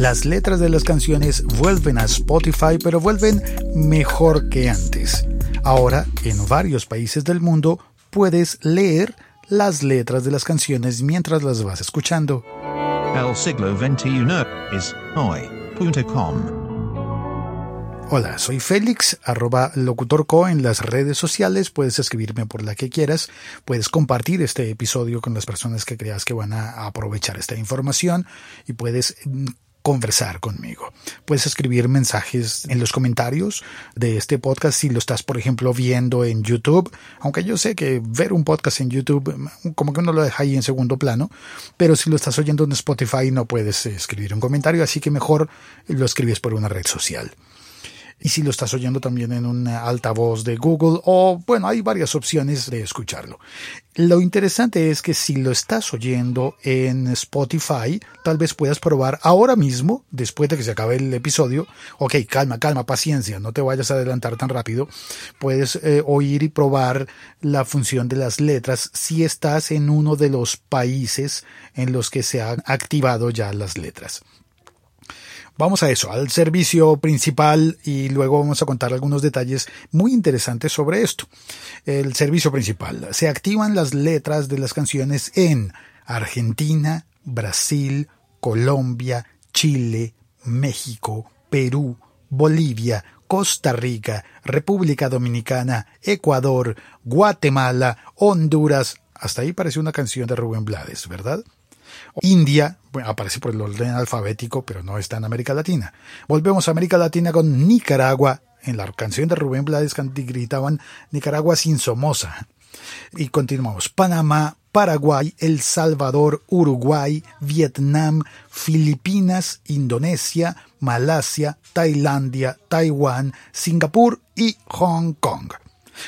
Las letras de las canciones vuelven a Spotify, pero vuelven mejor que antes. Ahora, en varios países del mundo, puedes leer las letras de las canciones mientras las vas escuchando. El siglo XXI es hoy.com. Hola, soy Félix, arroba locutorco en las redes sociales. Puedes escribirme por la que quieras. Puedes compartir este episodio con las personas que creas que van a aprovechar esta información y puedes mm, conversar conmigo. Puedes escribir mensajes en los comentarios de este podcast si lo estás, por ejemplo, viendo en YouTube, aunque yo sé que ver un podcast en YouTube mm, como que uno lo deja ahí en segundo plano, pero si lo estás oyendo en Spotify no puedes escribir un comentario, así que mejor lo escribes por una red social y si lo estás oyendo también en una altavoz de Google o bueno, hay varias opciones de escucharlo. Lo interesante es que si lo estás oyendo en Spotify, tal vez puedas probar ahora mismo, después de que se acabe el episodio, ok, calma, calma, paciencia, no te vayas a adelantar tan rápido, puedes eh, oír y probar la función de las letras si estás en uno de los países en los que se han activado ya las letras. Vamos a eso, al servicio principal y luego vamos a contar algunos detalles muy interesantes sobre esto. El servicio principal. Se activan las letras de las canciones en Argentina, Brasil, Colombia, Chile, México, Perú, Bolivia, Costa Rica, República Dominicana, Ecuador, Guatemala, Honduras. Hasta ahí parece una canción de Rubén Blades, ¿verdad? India, aparece por el orden alfabético, pero no está en América Latina. Volvemos a América Latina con Nicaragua. En la canción de Rubén Blades gritaban Nicaragua sin Somoza. Y continuamos. Panamá, Paraguay, El Salvador, Uruguay, Vietnam, Filipinas, Indonesia, Malasia, Tailandia, Taiwán, Singapur y Hong Kong.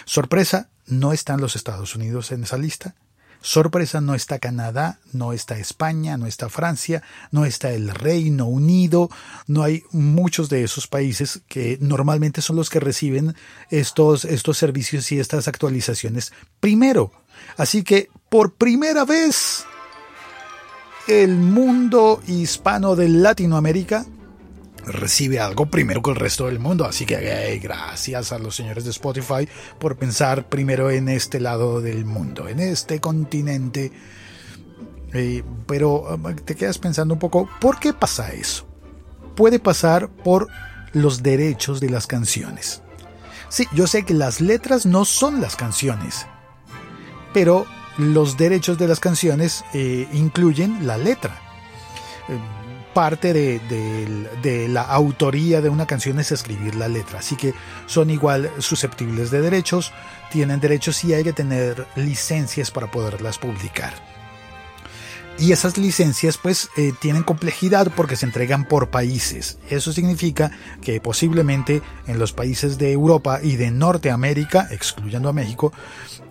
Sorpresa, no están los Estados Unidos en esa lista. Sorpresa, no está Canadá, no está España, no está Francia, no está el Reino Unido, no hay muchos de esos países que normalmente son los que reciben estos, estos servicios y estas actualizaciones primero. Así que por primera vez el mundo hispano de Latinoamérica recibe algo primero que el resto del mundo. Así que gracias a los señores de Spotify por pensar primero en este lado del mundo, en este continente. Eh, pero um, te quedas pensando un poco, ¿por qué pasa eso? Puede pasar por los derechos de las canciones. Sí, yo sé que las letras no son las canciones, pero los derechos de las canciones eh, incluyen la letra. Eh, parte de, la autoría de una canción es escribir la letra, así que son igual susceptibles de derechos, tienen derechos y hay que tener licencias para poderlas publicar. Y esas licencias pues eh, tienen complejidad porque se entregan por países. Eso significa que posiblemente en los países de Europa y de Norteamérica, excluyendo a México,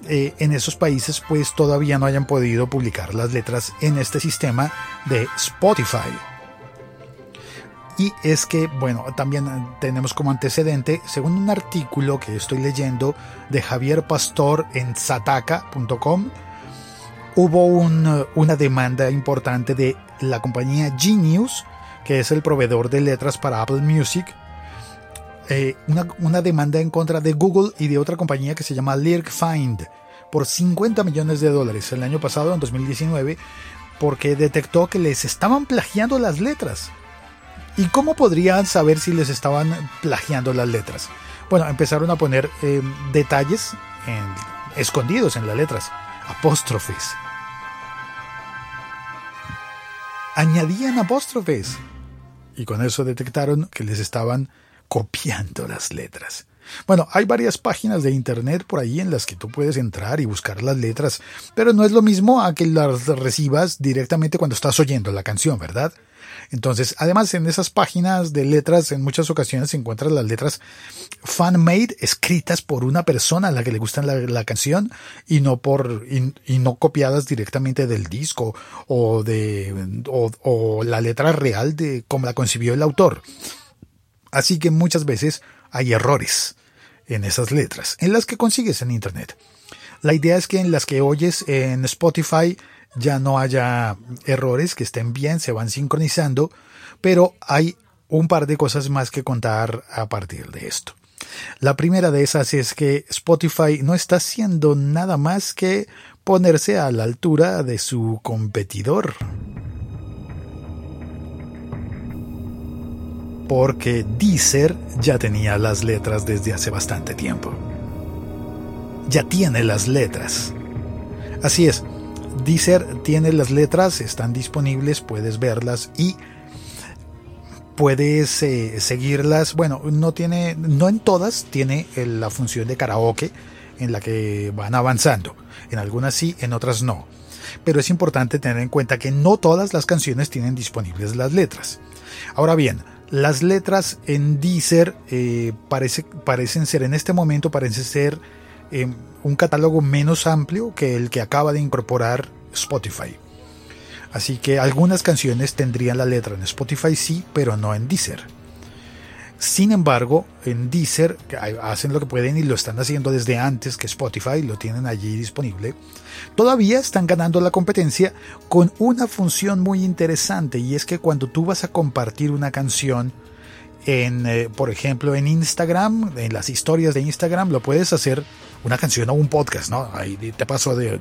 eh, en esos países pues todavía no hayan podido publicar las letras en este sistema de Spotify. Y es que, bueno, también tenemos como antecedente, según un artículo que estoy leyendo de Javier Pastor en sataka.com, hubo una demanda importante de la compañía Genius, que es el proveedor de letras para Apple Music, eh, una, una, demanda en contra de Google y de otra compañía que se llama Lyric Find por 50 millones de dólares el año pasado, en 2019, porque detectó que les estaban plagiando las letras. ¿Y cómo podrían saber si les estaban plagiando las letras? Bueno, empezaron a poner eh, detalles escondidos en las letras, apóstrofes. Añadían apóstrofes. Y con eso detectaron que les estaban copiando las letras. Bueno, hay varias páginas de internet por ahí en las que tú puedes entrar y buscar las letras, pero no es lo mismo a que las recibas directamente cuando estás oyendo la canción, ¿verdad? Entonces, además en esas páginas de letras en muchas ocasiones se encuentran las letras fan-made escritas por una persona a la que le gusta la, canción y no por y, no copiadas directamente del disco o de o la letra real de cómo la concibió el autor. Así que muchas veces hay errores en esas letras, en las que consigues en Internet. La idea es que en las que oyes en Spotify ya no haya errores, que estén bien, se van sincronizando, pero hay un par de cosas más que contar a partir de esto. La primera de esas es que Spotify no está haciendo nada más que ponerse a la altura de su competidor. Porque Deezer ya tenía las letras desde hace bastante tiempo. Ya tiene las letras. Así es, Deezer tiene las letras, están disponibles, puedes verlas y puedes eh, seguirlas. Bueno, no tiene, no en todas tiene la función de karaoke en la que van avanzando. En algunas sí, en otras no. Pero es importante tener en cuenta que no todas las canciones tienen disponibles las letras. Ahora bien, las letras en Deezer eh, parece, parecen ser en este momento, parece ser eh, un catálogo menos amplio que el que acaba de incorporar Spotify. Así que algunas canciones tendrían la letra en Spotify sí, pero no en Deezer. Sin embargo, en Deezer hacen lo que pueden y lo están haciendo desde antes que Spotify, lo tienen allí disponible. Todavía están ganando la competencia con una función muy interesante y es que cuando tú vas a compartir una canción en, eh, por ejemplo, en Instagram, en las historias de Instagram, lo puedes hacer una canción o un podcast, ¿no? Ahí te paso de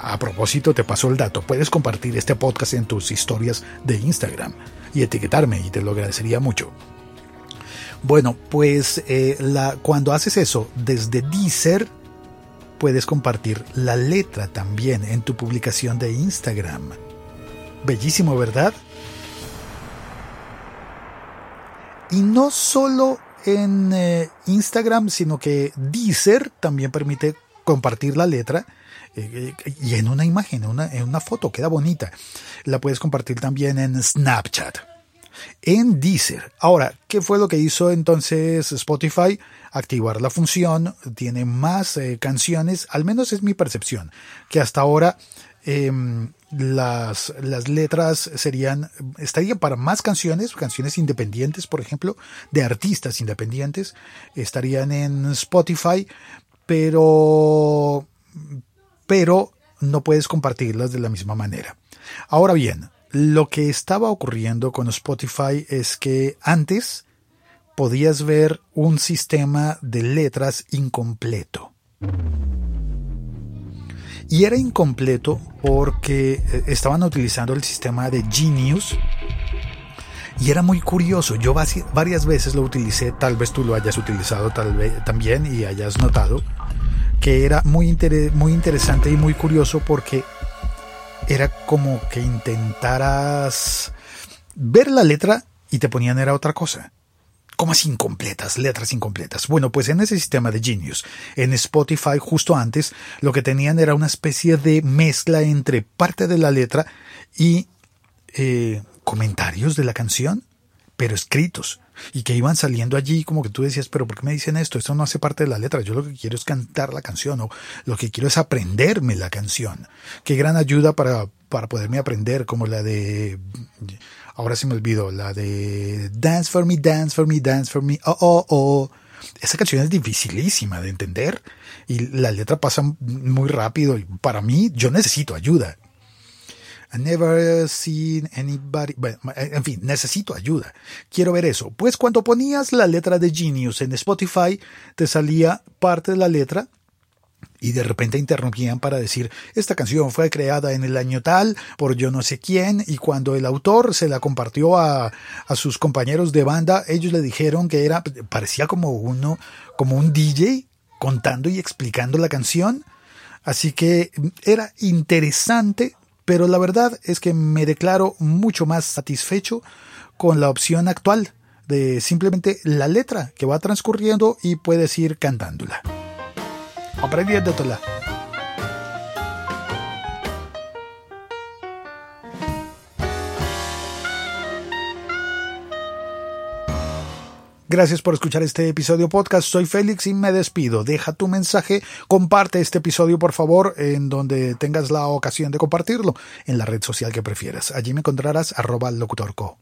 a propósito, te paso el dato. Puedes compartir este podcast en tus historias de Instagram y etiquetarme y te lo agradecería mucho. Bueno, pues eh, cuando haces eso desde Deezer, puedes compartir la letra también en tu publicación de Instagram. Bellísimo, ¿verdad? Y no solo en eh, Instagram, sino que Deezer también permite compartir la letra y en una imagen, en una, en una foto, queda bonita. La puedes compartir también en Snapchat. En Deezer. Ahora, ¿qué fue lo que hizo entonces Spotify? Activar la función, tiene más eh, canciones, al menos es mi percepción, que hasta ahora em, las, las letras serían, estarían para más canciones, canciones independientes, por ejemplo, de artistas independientes, estarían en Spotify, pero pero no puedes compartirlas de la misma manera. Ahora bien, lo que estaba ocurriendo con Spotify es que antes podías ver un sistema de letras incompleto. Y era incompleto porque eh, estaban utilizando el sistema de Genius. Y era muy curioso. Yo varias veces lo utilicé, tal vez tú lo hayas utilizado también y hayas notado que era muy, muy interesante y muy curioso porque era como que intentaras ver la letra y te ponían era otra cosa. Como así incompletas, letras incompletas. Bueno, pues en ese sistema de Genius, en Spotify justo antes, lo que tenían era una especie de mezcla entre parte de la letra y eh, comentarios de la canción, pero escritos y que iban saliendo allí como que tú decías, pero ¿por qué me dicen esto? Esto no hace parte de la letra, yo lo que quiero es cantar la canción o lo que quiero es aprenderme la canción. Qué gran ayuda para, para poderme aprender como la de, ahora se me olvidó, la de Dance for me, dance for me, dance for me, oh, oh, oh. Esa canción es dificilísima de entender y la letra pasa muy rápido y para mí yo necesito ayuda I never seen anybody. Bueno, en fin, necesito ayuda. Quiero ver eso. Pues cuando ponías la letra de Genius en Spotify, te salía parte de la letra y de repente interrumpían para decir esta canción fue creada en el año tal por yo no sé quién y cuando el autor se la compartió a, a sus compañeros de banda ellos le dijeron que era parecía como uno como un DJ contando y explicando la canción así que era interesante pero la verdad es que me declaro mucho más satisfecho con la opción actual de simplemente la letra que va transcurriendo y puedes ir cantándola. Aprendiéndola. Gracias por escuchar este episodio podcast. Soy Félix y me despido. Deja tu mensaje, comparte este episodio por favor en donde tengas la ocasión de compartirlo en la red social que prefieras. Allí me encontrarás arroba locutorco.